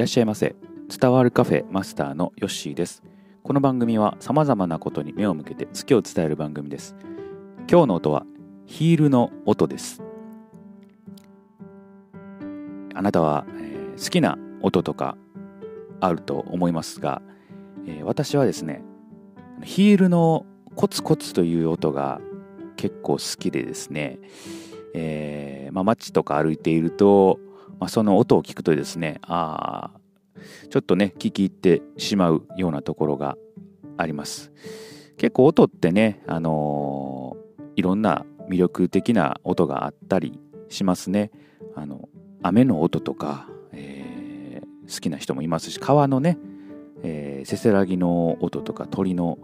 らっしゃいませ。伝わるカフェマスターのヨッシーです。この番組は様々なことに目を向けて好きを伝える番組です。今日の音はヒールの音です。あなたは、えー好きな音とかあると思いますが、えー私はですねヒールのコツコツという音が結構好きでですね、えーまあ、街とか歩いていると、まあ、その音を聞くとですねあちょっとね聞き入ってしまうようなところがあります結構音ってね、あのーいろんな魅力的な音があったりしますねあの雨の音とか、えー好きな人もいますし川のね、えーせせらぎの音とか鳥の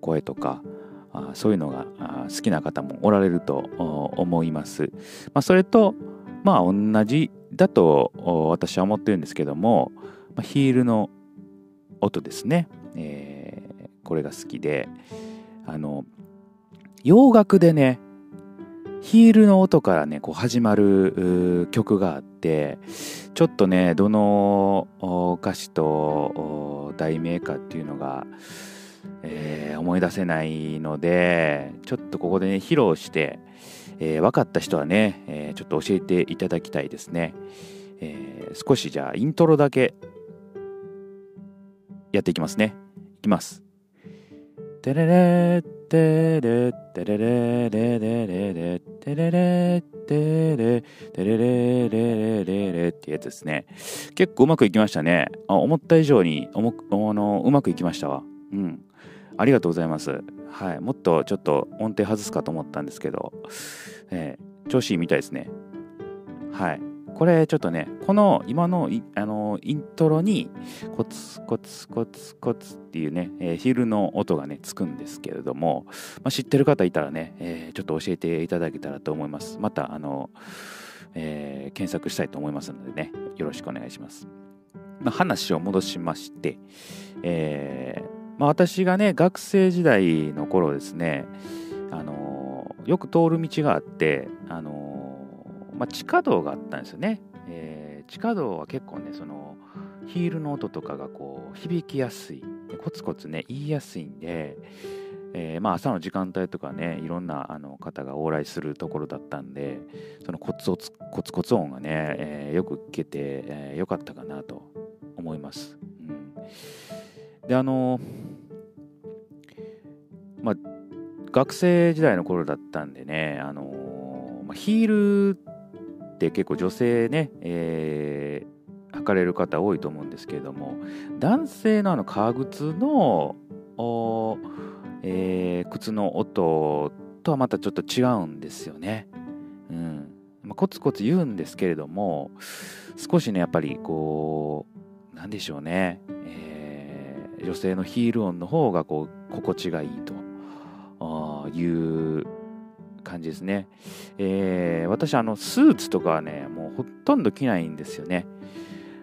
声とかあそういうのが好きな方もおられると思います。まあ、それとまあ同じだと私は思ってるんですけども、ま、ヒールの音ですね、えーこれが好きであの洋楽でねヒールの音からねこう始まる曲があってちょっとねどの歌詞と題名かっていうのが、えー思い出せないのでちょっとここでね披露して、えー分かった人はね、えーちょっと教えていただきたいですね、えー少しじゃあイントロだけやっていきますね。いきます。テレレテレテレレレレレレテレレテレテレレレレレレってやつですね結構うまくいきましたねあ思った以上におもあのうまくいきましたわうんありがとうございます。はい。もっとちょっと音程外すかと思ったんですけど、えー調子いいみたいですね。はい。これちょっとねこの今のあのイントロにコツコツコツコツっていうね、えーヒールの音がねつくんですけれども、まあ、知ってる方いたらね、えーちょっと教えていただけたらと思います。またあの、えー検索したいと思いますのでねよろしくお願いします、まあ、話を戻しまして、えーまあ、私がね学生時代の頃ですねあのよく通る道があってあのまあ、地下道があったんですよね、えー地下道は結構ねそのヒールの音とかがこう響きやすい。コツコツね言いやすいんで、えーまあ、朝の時間帯とかねいろんなあの方が往来するところだったんでそのコツコツコツコツ音がね、えーよく聞けて、えーよかったかなと思います。うん、であのまあ学生時代の頃だったんでねあのまあヒールって結構女性ね、えー履かれる方多いと思うんですけれども男性のあの革靴の、えー靴の音とはまたちょっと違うんですよね。うん。まあ、コツコツ言うんですけれども少しねやっぱりこうなんでしょうね、えー女性のヒール音の方がこう心地がいいと。いう感じですね。えー私あのスーツとかはねもうほとんど着ないんですよね。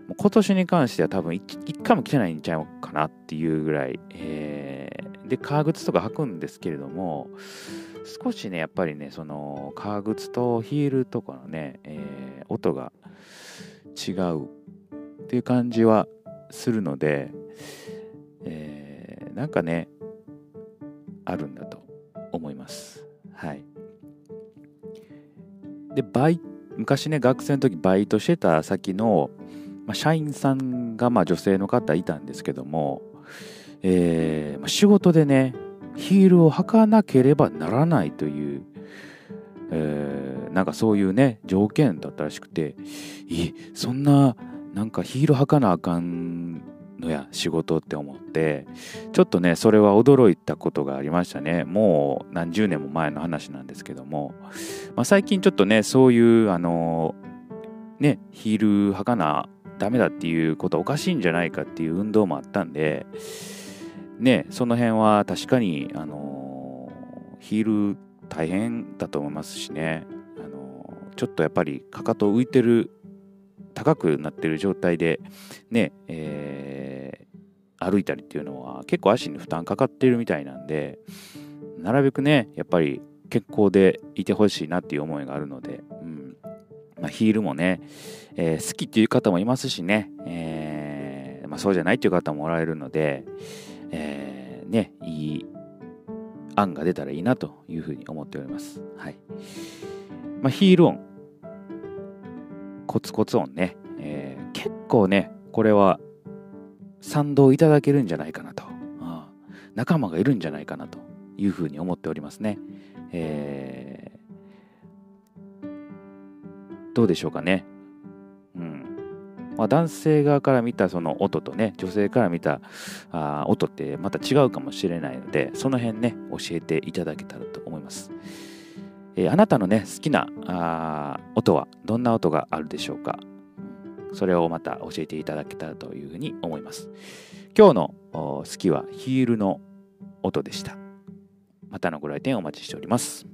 もう今年に関しては多分一回も着てないんちゃうかなっていうぐらい、えーで革靴とか履くんですけれども少しねやっぱりねその革靴とヒールとかのね、えー音が違うっていう感じはするので、えーなんかねあるんだと思います。はい。でバイ昔ね学生の時バイトしてた先の、まあ、社員さんがまあ女性の方いたんですけども、えーまあ仕事でねヒールを履かなければならないという、えーなんかそういうね条件だったらしくてえそんななんかヒール履かなあかんのや仕事って思ってちょっとねそれは驚いたことがありましたね。もう何十年も前の話なんですけども、まあ、最近ちょっとねそういうあのねヒール履かなダメだっていうことおかしいんじゃないかっていう運動もあったんでねその辺は確かにあのヒール大変だと思いますしね。あのちょっとやっぱりかかと浮いてる高くなってる状態でね、えー歩いたりっていうのは結構足に負担かかってるみたいなんでなるべくねやっぱり健康でいてほしいなっていう思いがあるので、うんまあ、ヒールもね、えー、好きっていう方もいますしね、えーまあ、そうじゃないっていう方もおられるので、えー、ね、いい案が出たらいいなというふうに思っております。はい。まあ、ヒール音、コツコツ音ね、えー、結構ね、これは賛同いただけるんじゃないかなと、仲間がいるんじゃないかなというふうに思っておりますね。えー、どうでしょうかね。うんまあ、男性側から見たその音とね、女性から見たあ音ってまた違うかもしれないので、その辺ね、教えていただけたらと思います。えー、あなたのね、好きなあ音はどんな音があるでしょうか？それをまた教えていただけたらというふうに思います。今日の好きはヒールの音でした。またのご来店お待ちしております。